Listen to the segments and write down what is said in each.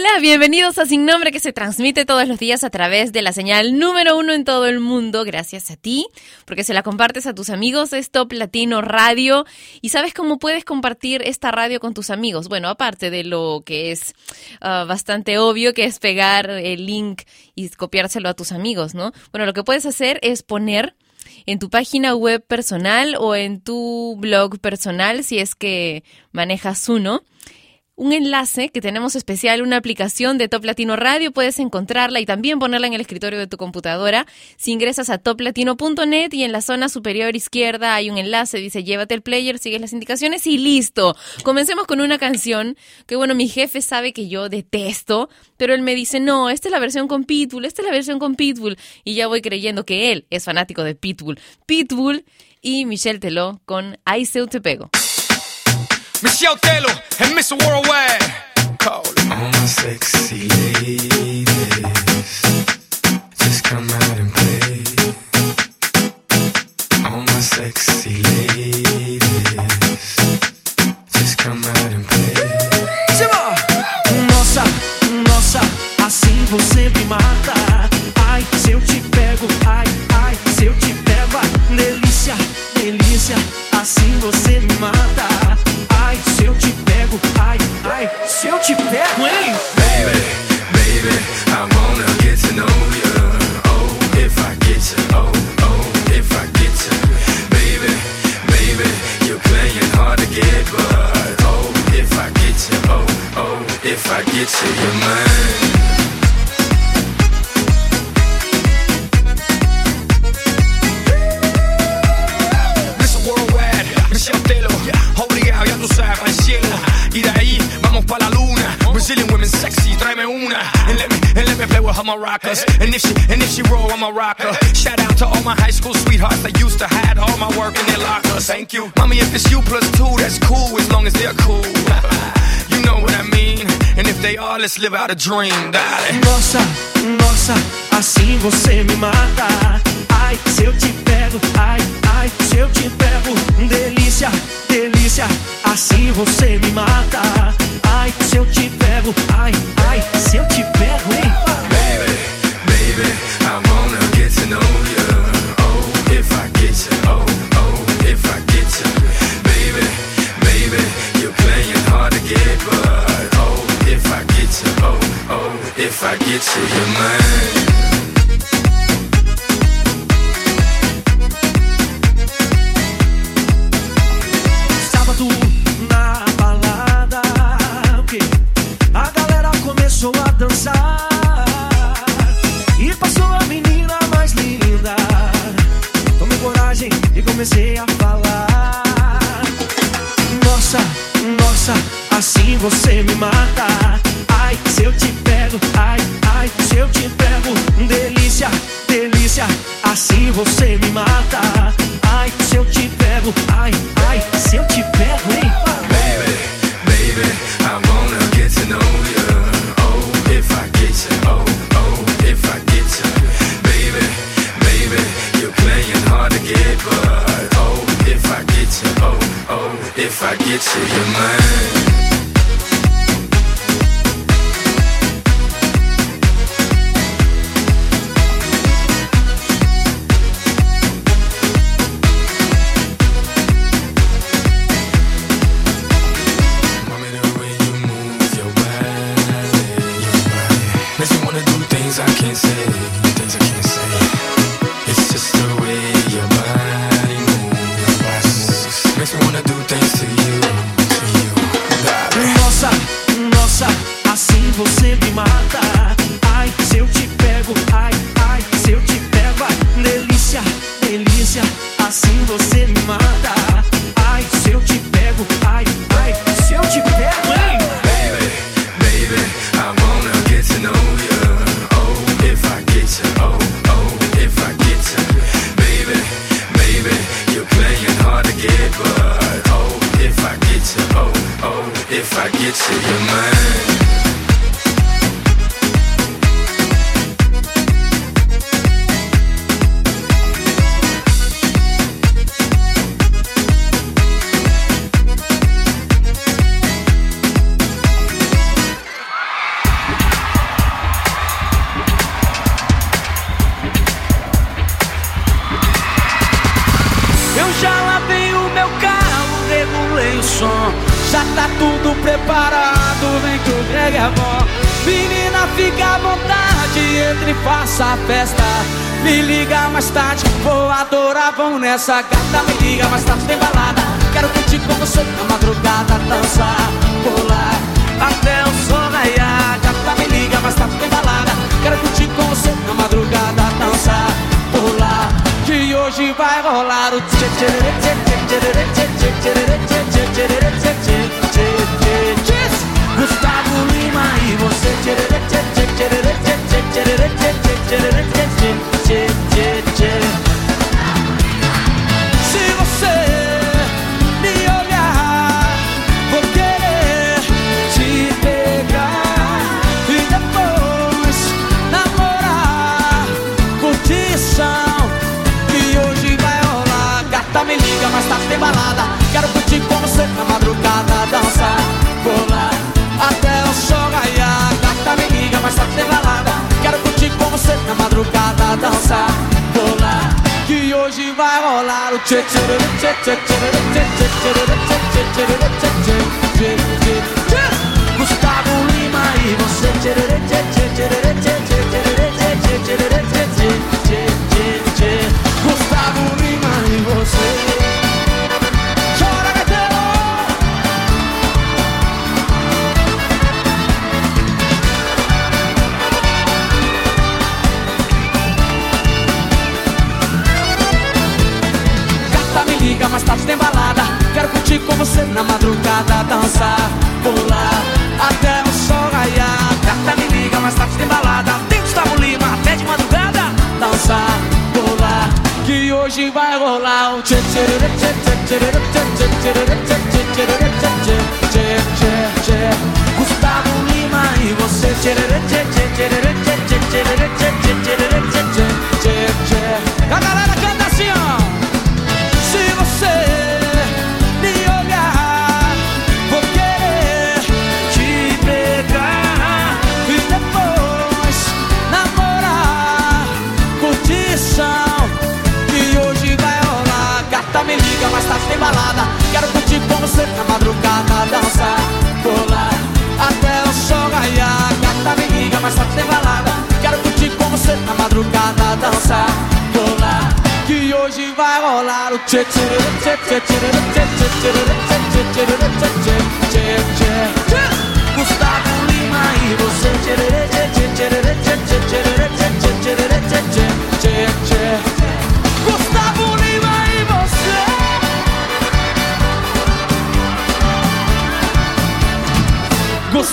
Hola, bienvenidos a Sin Nombre que se transmite todos los días a través de la señal número uno en todo el mundo, gracias a ti, porque se la compartes a tus amigos, es Top Latino Radio. ¿Y sabes cómo puedes compartir esta radio con tus amigos? Bueno, aparte de lo que es uh, bastante obvio, que es pegar el link y copiárselo a tus amigos, ¿no? Bueno, lo que puedes hacer es poner en tu página web personal o en tu blog personal, si es que manejas uno, un enlace que tenemos especial, una aplicación de Top Latino Radio. Puedes encontrarla y también ponerla en el escritorio de tu computadora. Si ingresas a toplatino.net y en la zona superior izquierda hay un enlace, dice llévate el player, sigues las indicaciones y listo. Comencemos con una canción que, bueno, mi jefe sabe que yo detesto, pero él me dice, no, esta es la versión con Pitbull, esta es la versión con Pitbull. Y ya voy creyendo que él es fanático de Pitbull. Pitbull y Michelle Teló con Ay, Seu Te Pego. Michelle Taylor and Mr. Worldwide. All my sexy ladies, about a dream that comecei a falar. Nossa, nossa, assim você essa gata. hoje vai rolar um tchê tchê tchê tchê tchê tchê Gustavo Lima e você tchê tchê tchê tchê tchê tchê dançar, pular até o sol raiar. Gata me liga, mais tarde tem balada. Quero curtir com você na madrugada, dançar, pular que hoje vai rolar o tchê tchê tchê tchê tchê tchê tchê tchê tchê tchê tchê tchê tchê tchê e tchê tchê tchê tchê tchê tchê tchê tchê tchê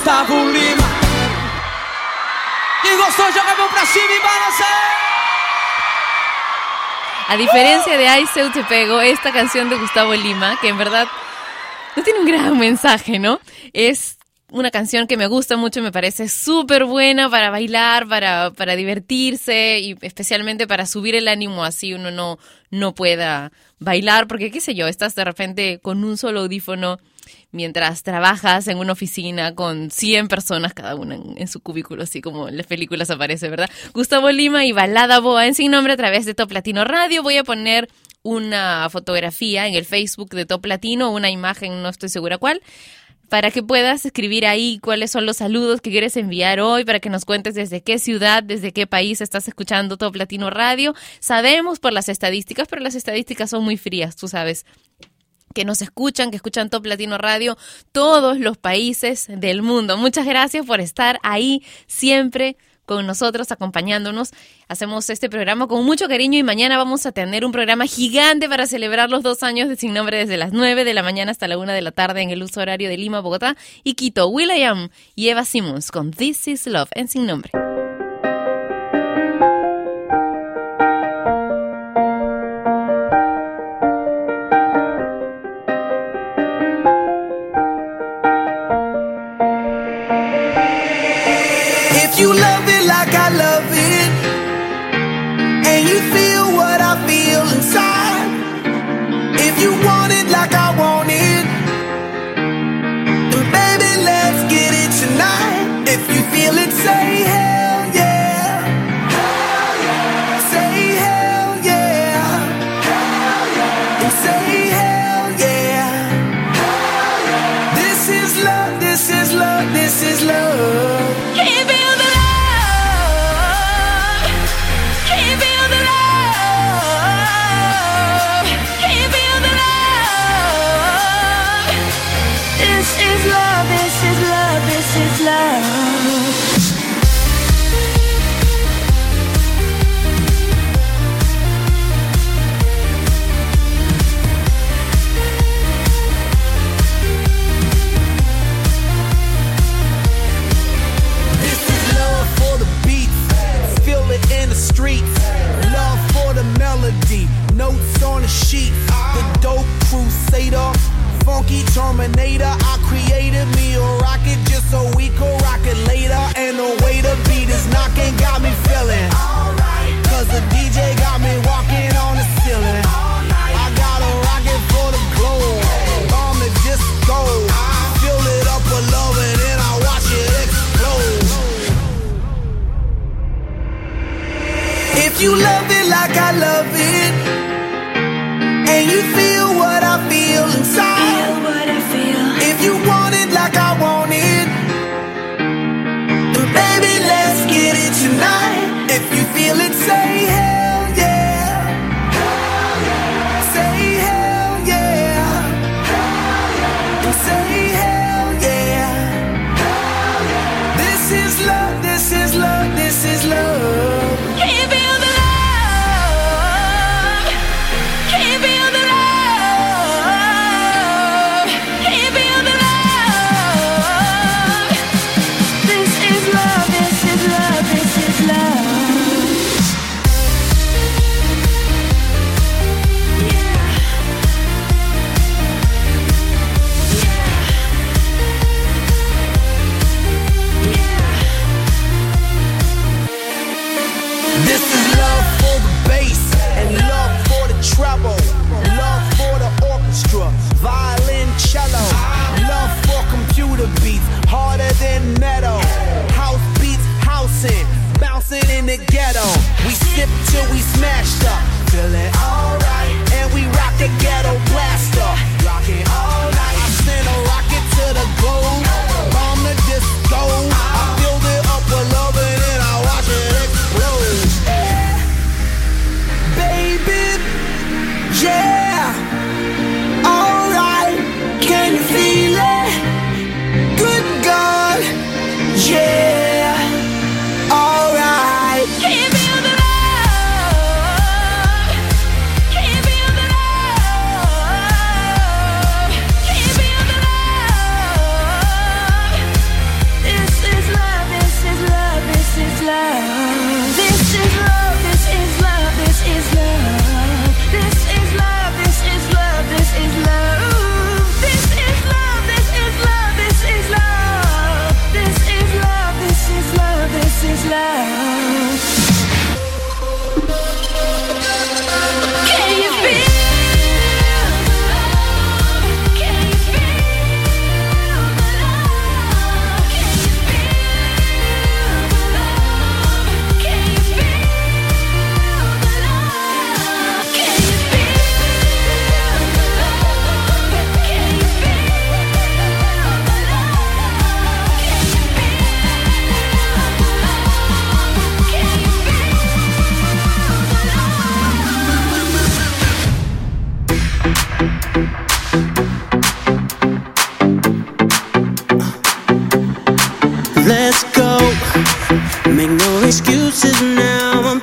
Gustavo Lima Quem gostou joga a mão pra cima e balança A diferencia de Ay Seu Te Pego, esta canción de Gustavo Lima, que en verdad no tiene un gran mensaje, ¿no? Es una canción que me gusta mucho, me parece súper buena para bailar, para, para divertirse y especialmente para subir el ánimo así uno no, no pueda bailar, porque qué sé yo, estás de repente con un solo audífono mientras trabajas en una oficina con 100 personas cada una en, su cubículo, así como en las películas aparece, ¿verdad? Gustavo Lima y Balada Boa en Sin Nombre a través de Top Latino Radio. Voy a poner una fotografía en el Facebook de Top Latino, una imagen, no estoy segura cuál, para que puedas escribir ahí cuáles son los saludos que quieres enviar hoy, para que nos cuentes desde qué ciudad, desde qué país estás escuchando Top Latino Radio. Sabemos por las estadísticas, pero las estadísticas son muy frías, tú sabes que nos escuchan, que escuchan Top Latino Radio, todos los países del mundo. Muchas gracias por estar ahí siempre con nosotros, acompañándonos. Hacemos este programa con mucho cariño y mañana vamos a tener un programa gigante para celebrar los dos años de Sin Nombre desde las 9 de la mañana hasta la 1 de la tarde en el uso horario de Lima, Bogotá y Quito. Will.i.am y Eva Simmons con This is Love en Sin Nombre. If you feel it, say hey.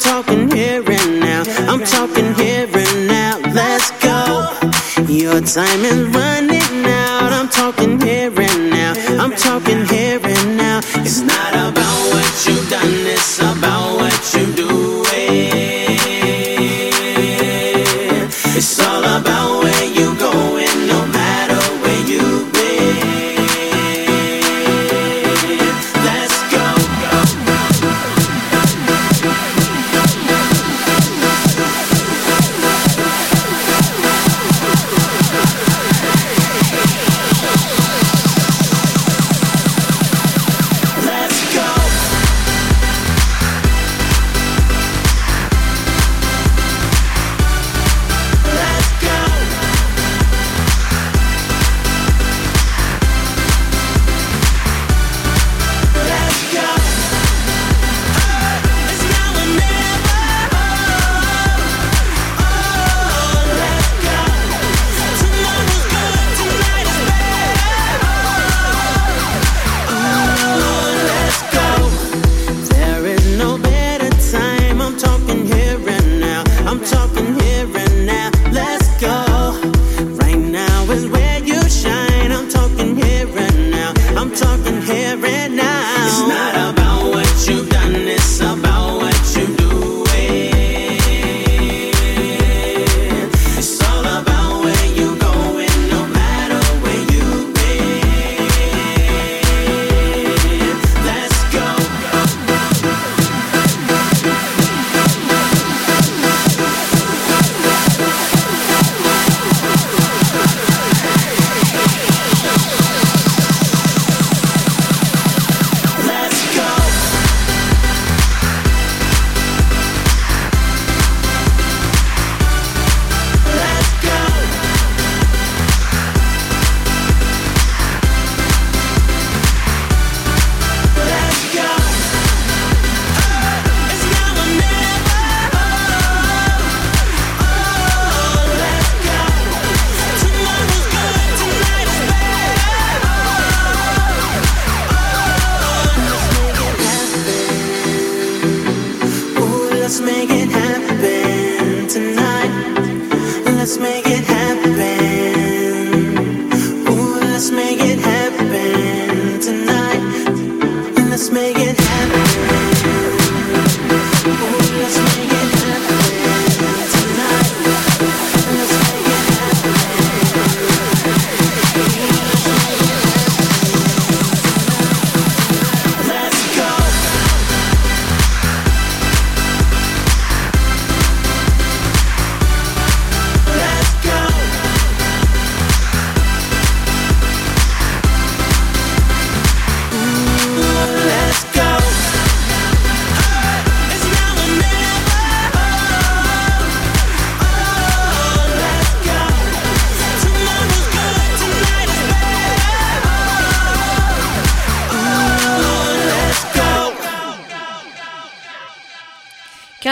talking here and now. I'm talking here and now. Let's go. Your time is running out. I'm talking here and now. I'm talking.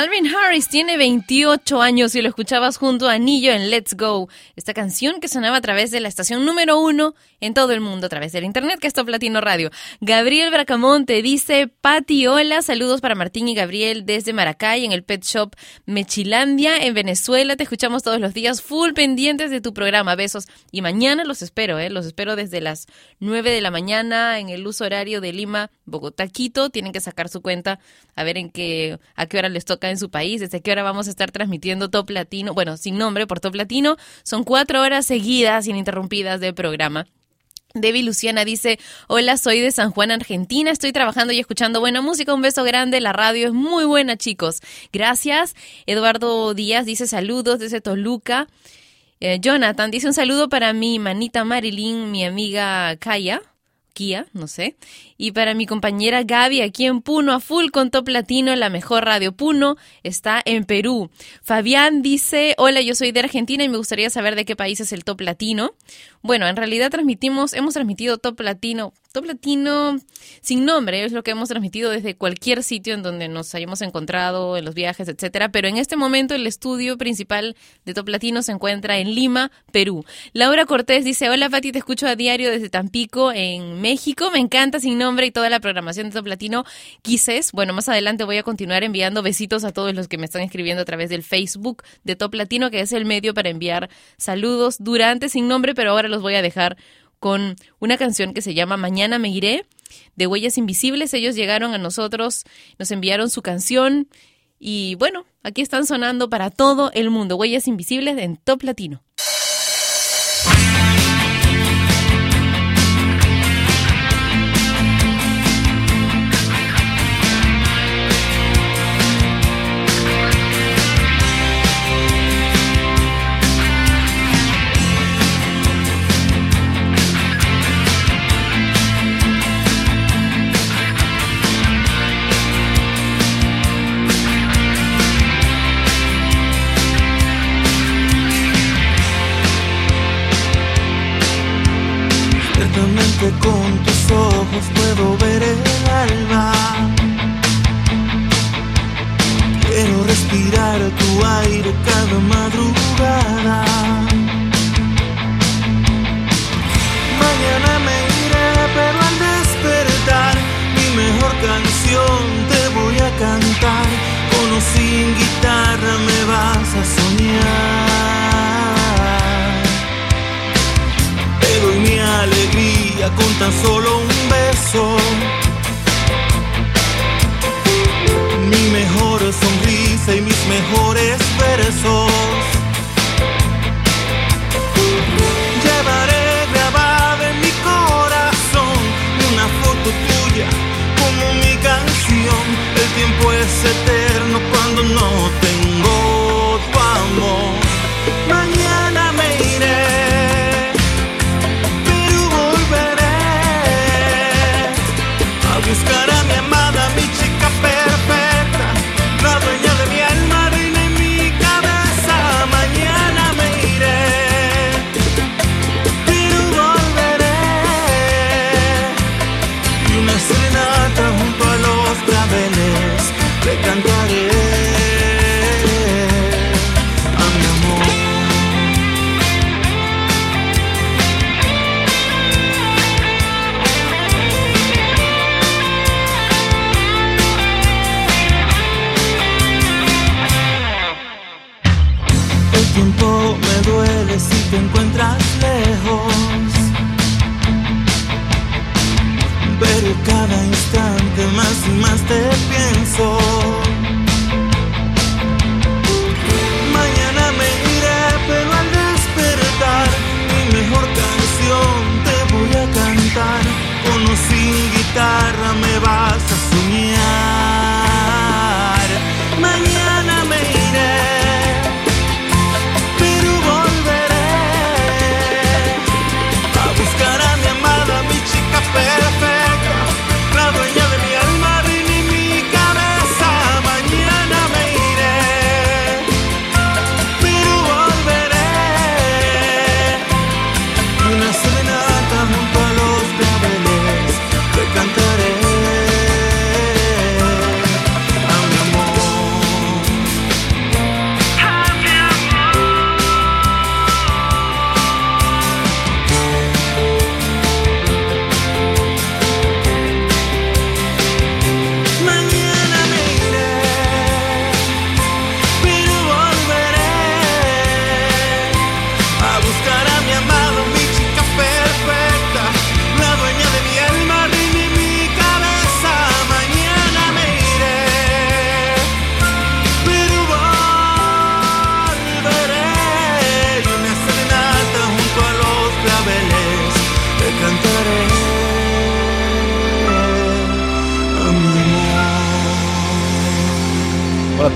Calvin Harris tiene 28 años y lo escuchabas junto a Anillo en Let's Go, esta canción que sonaba a través de la estación número uno en todo el mundo, a través del internet, que es Top Latino Radio. Gabriel Bracamonte dice, Pati, hola, saludos para Martín y Gabriel desde Maracay, en el Pet Shop Mechilandia, en Venezuela. Te escuchamos todos los días, full pendientes de tu programa. Besos. Y mañana los espero, ¿eh? Los espero desde las 9 de la mañana en el uso horario de Lima, Bogotá, Quito. Tienen que sacar su cuenta a ver en qué, a qué hora les toca en su país, desde qué hora vamos a estar transmitiendo Top Latino, bueno, sin nombre por Top Latino. Son cuatro horas seguidas, ininterrumpidas de programa. Debbie Luciana dice, hola, soy de San Juan, Argentina, estoy trabajando y escuchando buena música, un beso grande, la radio es muy buena, chicos. Gracias. Eduardo Díaz dice saludos desde Toluca. Eh, Jonathan dice un saludo para mi manita Marilyn, mi amiga Kaya. Kia, no sé. Y para mi compañera Gaby, aquí en Puno, a full con Top Latino, la mejor radio Puno, está en Perú. Fabián dice, hola, yo soy de Argentina y me gustaría saber de qué país es el Top Latino. Bueno, en realidad transmitimos, hemos transmitido Top Latino, Top Latino sin nombre, es lo que hemos transmitido desde cualquier sitio en donde nos hayamos encontrado, en los viajes, etcétera. Pero en este momento el estudio principal de Top Latino se encuentra en Lima, Perú. Laura Cortés dice, hola Pati, te escucho a diario desde Tampico, en México. Me encanta sin nombre y toda la programación de Top Latino. Quises, bueno, más adelante voy a continuar enviando besitos a todos los que me están escribiendo a través del Facebook de Top Latino, que es el medio para enviar saludos durante sin nombre, pero ahora los voy a dejar con una canción que se llama Mañana me iré de Huellas Invisibles. Ellos llegaron a nosotros, nos enviaron su canción y bueno, aquí están sonando para todo el mundo. Huellas Invisibles en Top Latino.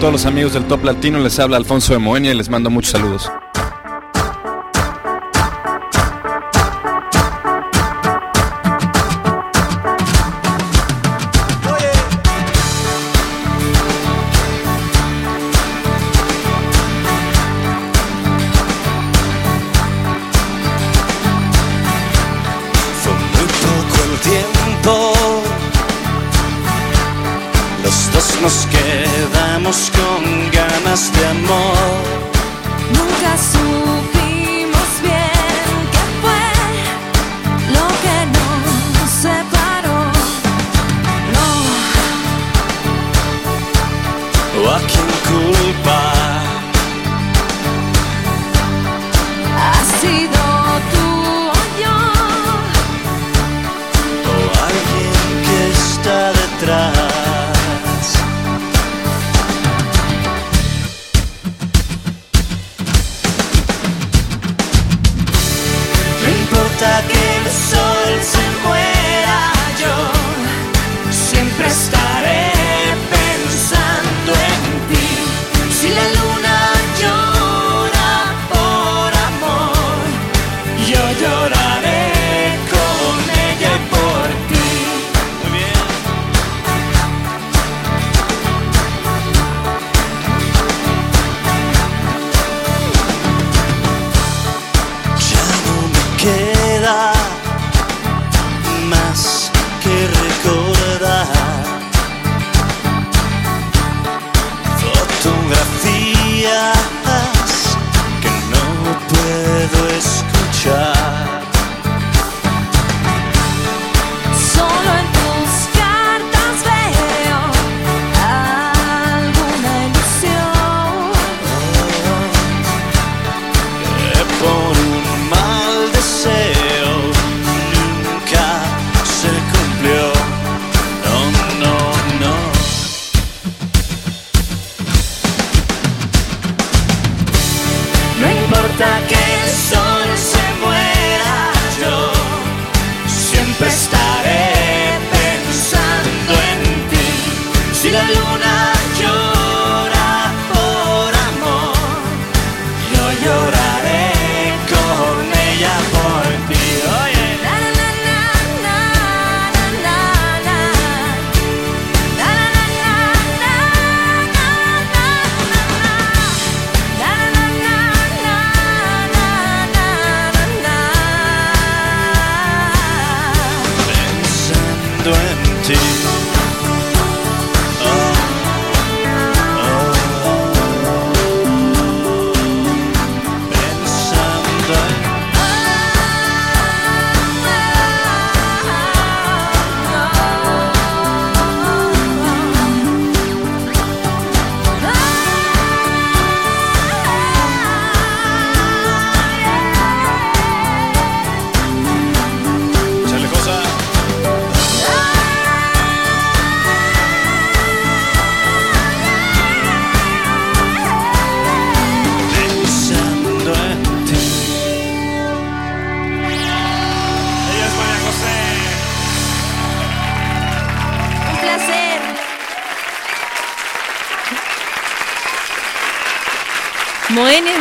todos los amigos del Top Latino. Les habla Alfonso de Moenia y les mando muchos saludos.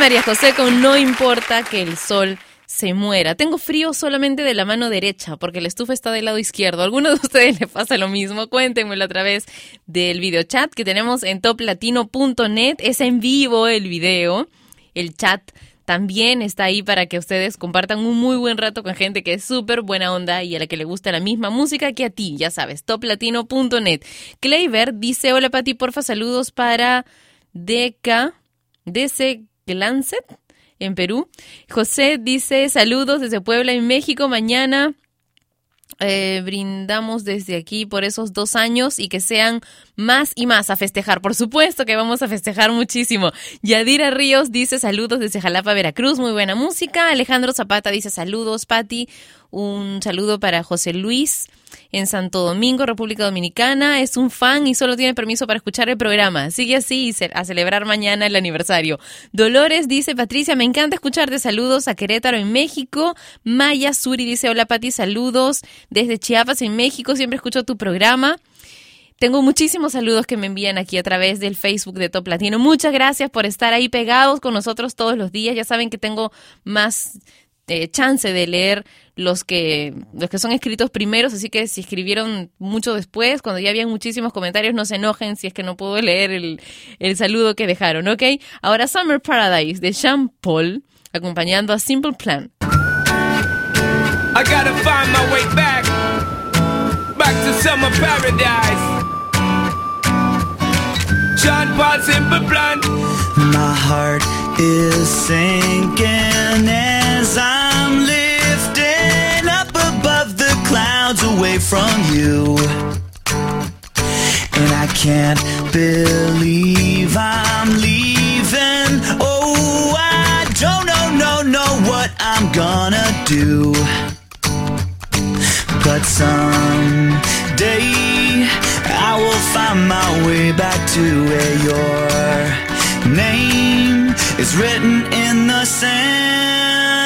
María José con No importa que el sol se muera. Tengo frío solamente de la mano derecha porque la estufa está del lado izquierdo. ¿A alguno de ustedes le pasa lo mismo? Cuéntenmelo a través del videochat que tenemos en toplatino.net. Es en vivo el video. El chat también está ahí para que ustedes compartan un muy buen rato con gente que es súper buena onda y a la que le gusta la misma música que a ti, ya sabes, toplatino.net. Kleiber dice, hola Pati, porfa, saludos para Deca, DC Glancet en Perú. José dice, saludos desde Puebla en México, mañana eh, brindamos desde aquí por esos dos años y que sean más y más a festejar. Por supuesto que vamos a festejar muchísimo. Yadira Ríos dice saludos desde Jalapa, Veracruz, muy buena música. Alejandro Zapata dice saludos, Patti. Un saludo para José Luis en Santo Domingo, República Dominicana. Es un fan y solo tiene permiso para escuchar el programa. Sigue así y a celebrar mañana el aniversario. Dolores dice, Patricia, me encanta escucharte. Saludos a Querétaro en México. Maya Suri dice, hola Pati, saludos desde Chiapas en México. Siempre escucho tu programa. Tengo muchísimos saludos que me envían aquí a través del Facebook de Top Latino. Muchas gracias por estar ahí pegados con nosotros todos los días. Ya saben que tengo más eh, chance de leer los que los que son escritos primeros, así que si escribieron mucho después, cuando ya habían muchísimos comentarios, no se enojen si es que no puedo leer el, el saludo que dejaron, ¿ok? Ahora Summer Paradise de Sean Paul, acompañando a Simple Plan. I gotta find my way back, back to summer paradise. John Paul Simple Plan. My heart is sinking as I'm lifting up above the clouds away from you. And I can't believe I'm leaving. Oh, I don't know, no, know what I'm gonna do. But someday I will find my way back to where your name is written in the sand.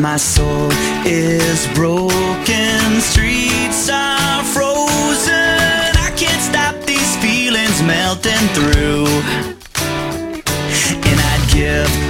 My soul is broken, streets are frozen. I can't stop these feelings melting through. And I'd give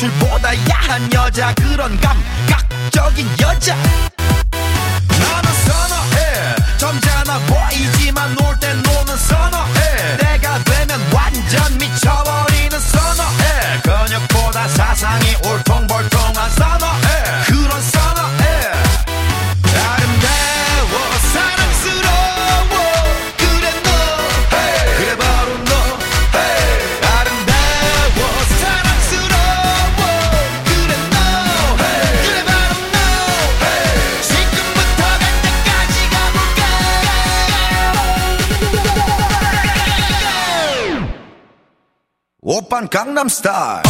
연출보다 야한 여자 그런 감각적인 여자. 강남 스타일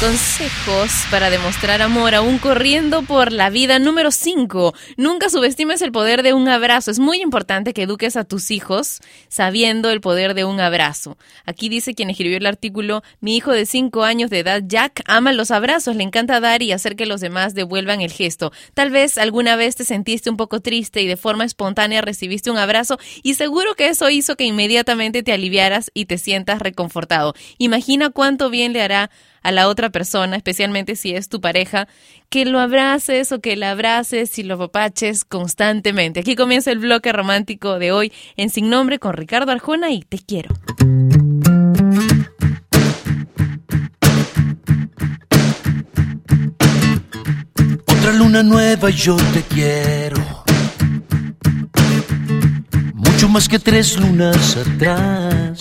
Consejos para demostrar amor aún corriendo por la vida. Número 5. Nunca subestimes el poder de un abrazo. Es muy importante que eduques a tus hijos sabiendo el poder de un abrazo. Aquí dice quien escribió el artículo, mi hijo de 5 años de edad, Jack, ama los abrazos, le encanta dar y hacer que los demás devuelvan el gesto. Tal vez alguna vez te sentiste un poco triste y de forma espontánea recibiste un abrazo y seguro que eso hizo que inmediatamente te aliviaras y te sientas reconfortado. Imagina cuánto bien le hará a la otra persona, especialmente si es tu pareja, que lo abraces o que la abraces y lo papaches constantemente. Aquí comienza el bloque romántico de hoy en Sin Nombre con Ricardo Arjona y Te Quiero. Otra luna nueva yo te quiero. Mucho más que tres lunas atrás.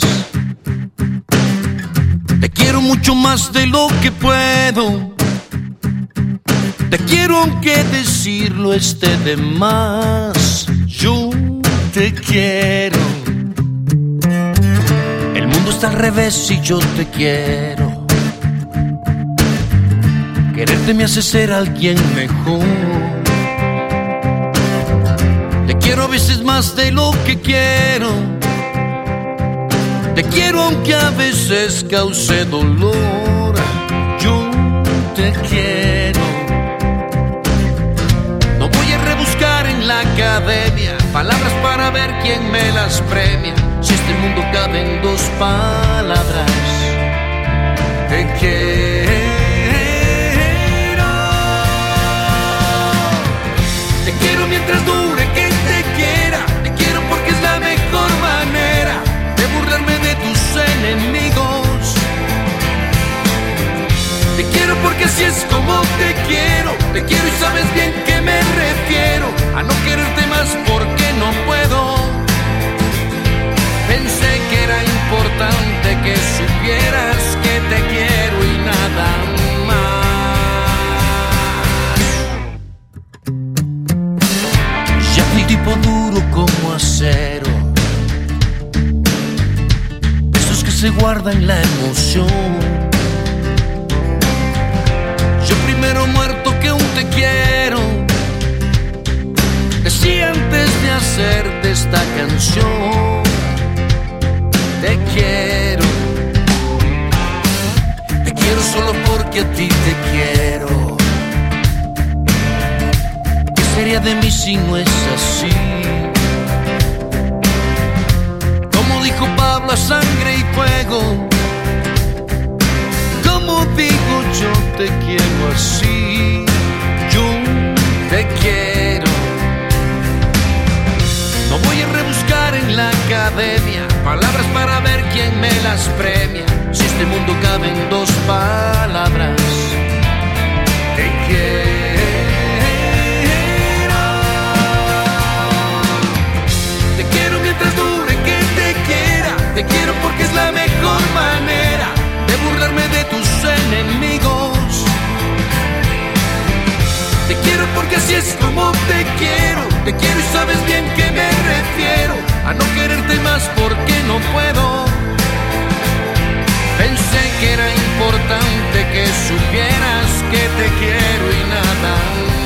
Te quiero mucho más de lo que puedo. Te quiero aunque decirlo esté de más. Yo te quiero. El mundo está al revés y yo te quiero. Quererte me hace ser alguien mejor. Te quiero a veces más de lo que quiero. Te quiero aunque a veces cause dolor. Yo te quiero. No voy a rebuscar en la academia palabras para ver quién me las premia. Si este mundo cabe en dos palabras, te quiero. Te quiero mientras dure porque así es como te quiero. Te quiero y sabes bien que me refiero a no quererte más porque no puedo. Pensé que era importante que supieras que te quiero y nada más. Ya fui tipo duro como acero. Esos que se guardan la emoción. Primero muerto que un te quiero. Decía antes de hacerte esta canción. Te quiero. Te quiero solo porque a ti te quiero. ¿Qué sería de mí si no es así? Como dijo Pablo sangre y fuego. Digo yo te quiero así. Yo te quiero. No voy a rebuscar en la academia palabras para ver quién me las premia. Si este mundo cabe en dos palabras, te quiero. Te quiero y sabes bien que me refiero a no quererte más porque no puedo. Pensé que era importante que supieras que te quiero y nada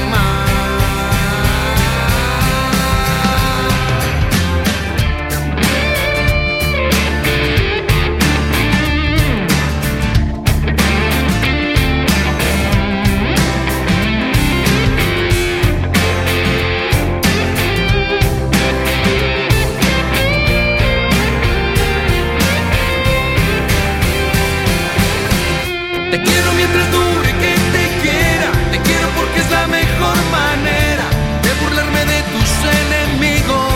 Te quiero mientras dure que te quiera. Te quiero porque es la mejor manera de burlarme de tus enemigos.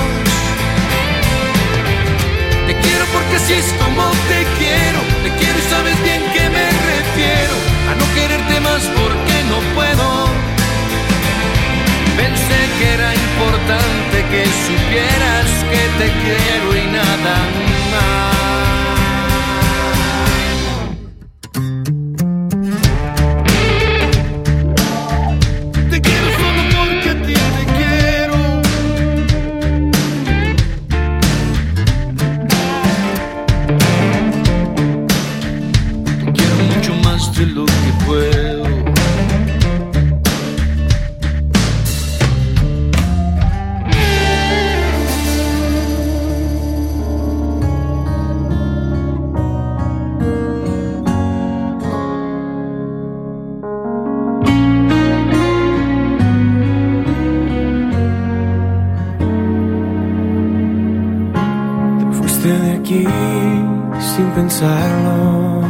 Te quiero porque así es como te quiero. Te quiero y sabes bien que me refiero a no quererte más porque no puedo. Pensé que era importante que supieras que te quiero y nada más. Aquí sin pensarlo.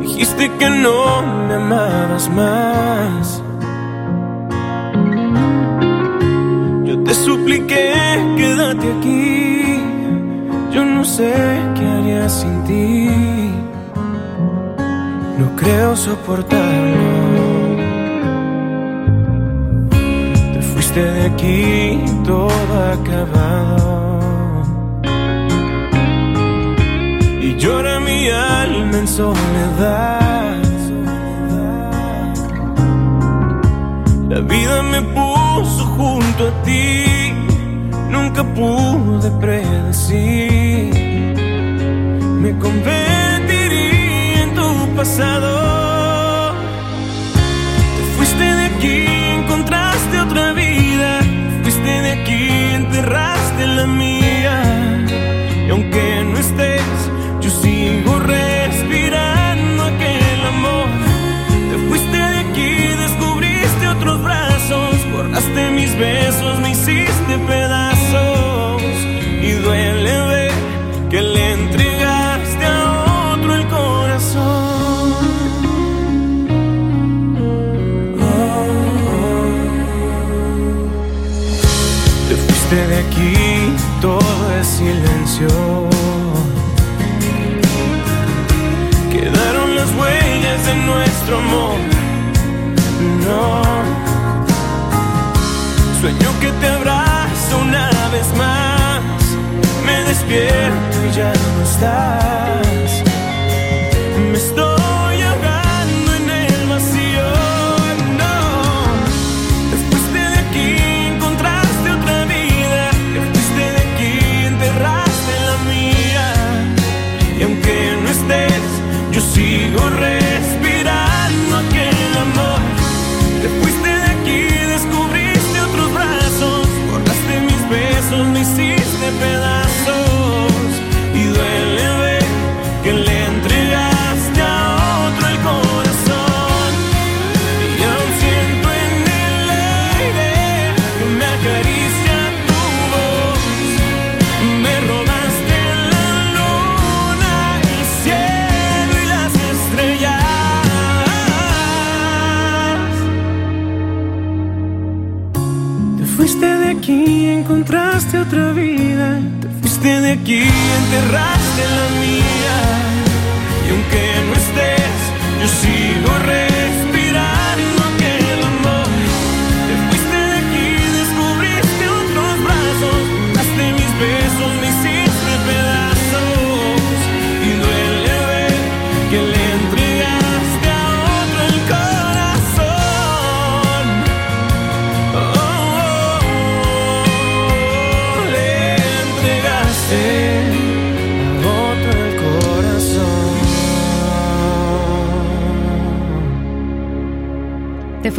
Dijiste que no me amabas más. Yo te supliqué, quédate aquí. Yo no sé qué haría sin ti. No creo soportarlo. Fuiste de aquí todo acabado. Y llora mi alma en soledad. La vida me puso junto a ti. Nunca pude predecir. Me convertiría en tu pasado. Enterraste la mía. Y aunque no estés, yo sigo respirando aquel amor. Te fuiste de aquí, descubriste otros brazos. Borraste mis besos, me hiciste pedazos. Aquí, todo es silencio. Quedaron las huellas de nuestro amor. No. Sueño que te abrazo una vez más. Me despierto y ya no estás.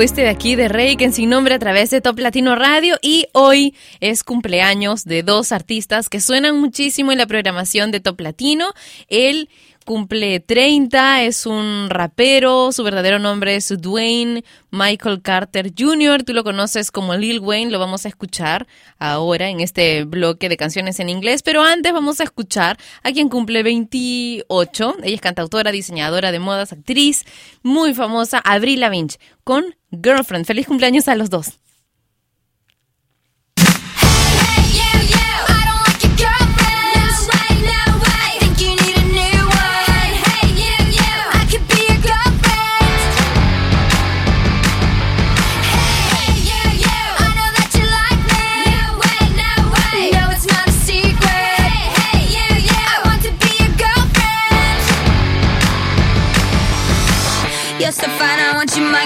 Fuiste de aquí de Reik en sin nombre a través de Top Latino Radio y hoy es cumpleaños de dos artistas que suenan muchísimo en la programación de Top Latino. Él cumple 30, es un rapero, su verdadero nombre es Dwayne Michael Carter Jr., tú lo conoces como Lil Wayne, lo vamos a escuchar ahora en este bloque de canciones en inglés, pero antes vamos a escuchar a quien cumple 28, ella es cantautora, diseñadora de modas, actriz, muy famosa, Avril Lavigne, con Girlfriend. Feliz cumpleaños a los dos.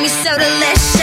me so delicious.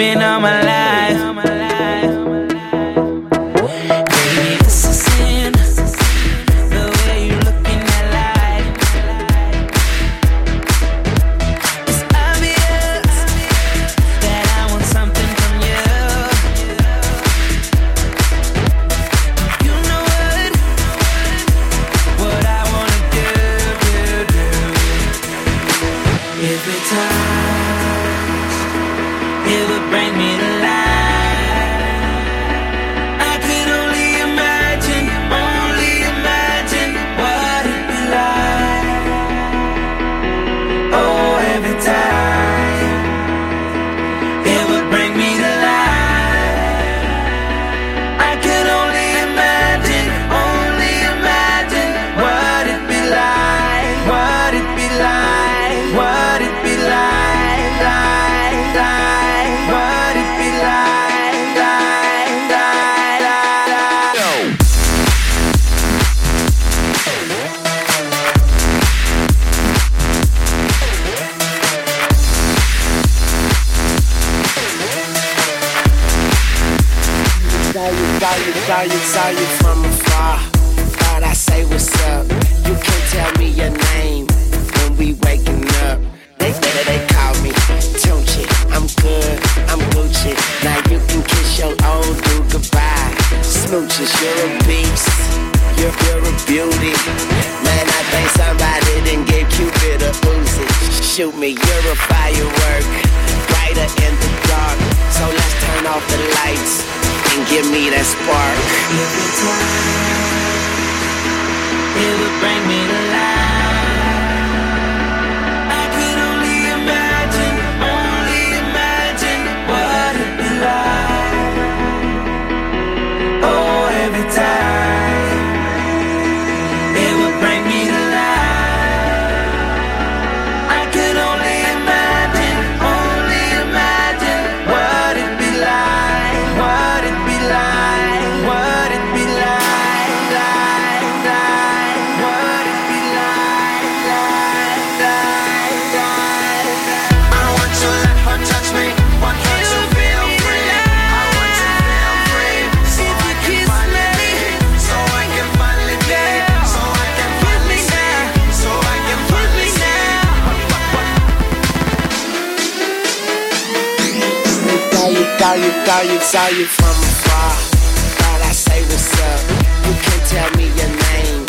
Been all my life? Smooches, you're a beast. You're, you're a beauty. Man, I think somebody didn't give Cupid a Uzi. Shoot me, you're a firework. Brighter in the dark. So let's turn off the lights and give me that spark. Every time it would bring me to saw you, saw you, from afar. Thought I say what's up. You can't tell me your name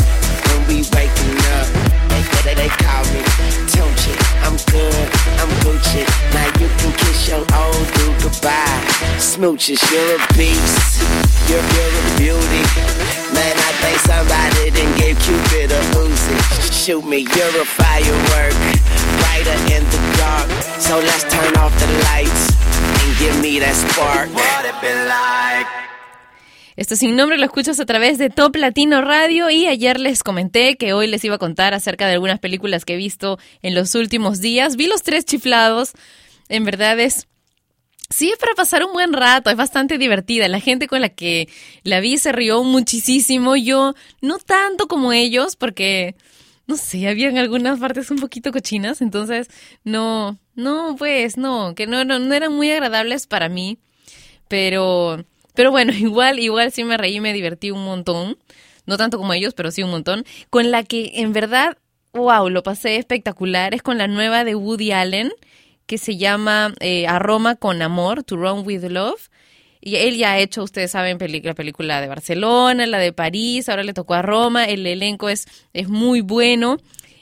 when we waking up. They, they, they call me Tunchi. I'm good, I'm Gucci. Now you can kiss your old dude goodbye. Smooches, you're a beast. You're, you're a beauty. Man, I think somebody didn't give Cupid a Uzi. Shoot me, you're a firework. Brighter in the dark. So let's turn off the lights and give me that spark. What it be like? Esto sin nombre lo escuchas a través de Top Latino Radio y ayer les comenté que hoy les iba a contar acerca de algunas películas que he visto en los últimos días. Vi los tres chiflados. En verdad es Sí, es para pasar un buen rato, es bastante divertida. La gente con la que la vi se rió muchísimo. Yo no tanto como ellos, porque, no sé, habían algunas partes un poquito cochinas, entonces no, no, pues no, que no, no, no eran muy agradables para mí. Pero, pero bueno, igual, igual sí me reí, me divertí un montón. No tanto como ellos, pero sí un montón. Con la que en verdad, wow, lo pasé espectacular. Es con la nueva de Woody Allen que se llama eh, A Roma con Amor, To Rome with Love. Y él ya ha hecho, ustedes saben, la película de Barcelona, la de París, ahora le tocó a Roma. El elenco es, es muy bueno.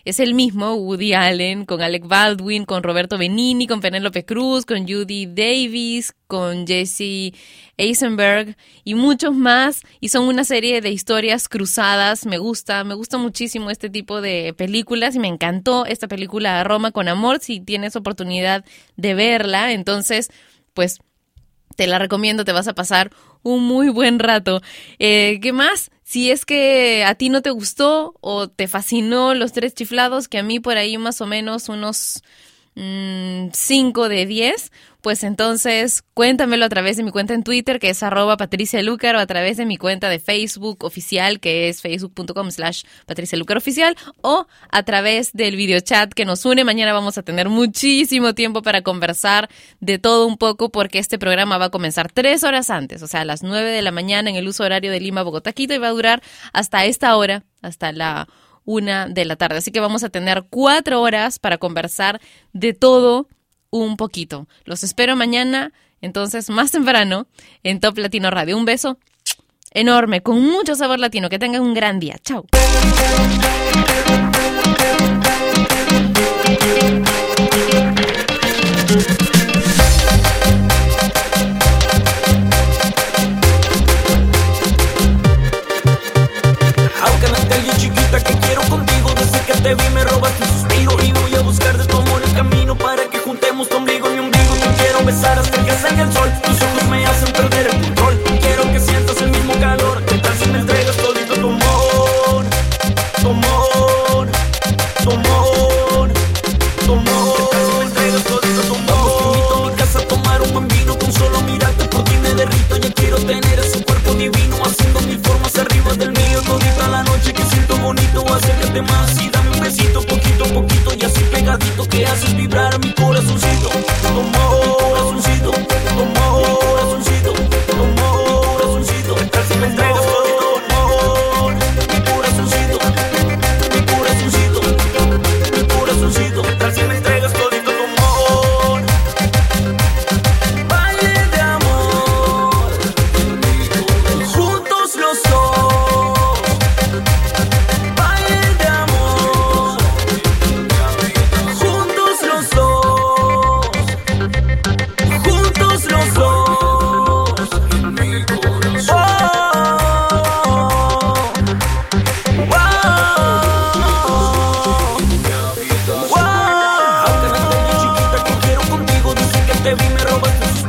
Es el mismo, Woody Allen, con Alec Baldwin, con Roberto Benini, con Penélope Cruz, con Judy Davis, con Jesse Eisenberg y muchos más. Y son una serie de historias cruzadas. Me gusta, me gusta muchísimo este tipo de películas y me encantó esta película Roma con Amor. Si tienes oportunidad de verla, entonces, pues te la recomiendo, te vas a pasar un muy buen rato. Eh, ¿Qué más? Si es que a ti no te gustó o te fascinó los tres chiflados, que a mí por ahí más o menos unos 5 de 10, pues entonces cuéntamelo a través de mi cuenta en Twitter, que es arroba Patricia Lucar, o a través de mi cuenta de Facebook oficial, que es facebook.com slash Patricia Lucar oficial, o a través del videochat que nos une. Mañana vamos a tener muchísimo tiempo para conversar de todo un poco, porque este programa va a comenzar tres horas antes, o sea, a las 9 de la mañana en el uso horario de Lima, Bogotá, Quito, y va a durar hasta esta hora, hasta la una de la tarde. Así que vamos a tener cuatro horas para conversar de todo un poquito. Los espero mañana, entonces más temprano, en Top Latino Radio. Un beso enorme, con mucho sabor latino. Que tengan un gran día. Chao. Te vi me robaste un suspiro Y voy a buscar de tu amor el camino Para que juntemos tu ombligo y mi ombligo. Te quiero besar hasta que salga el sol. Tus ojos me hacen perder el control. Quiero que sientas el mismo calor ¿Qué tal si me entregas todito tu amor? Tu amor. Tu amor. Tu amor. ¿Qué tal si me entregas todito tu amor? Invito a mi casa a tomar un buen Con solo mirarte por ti me derrito. Ya quiero tener ese cuerpo divino Haciendo mil formas arriba del mío. Todita la noche que siento bonito Acércate más y haces vibrar mi corazoncito te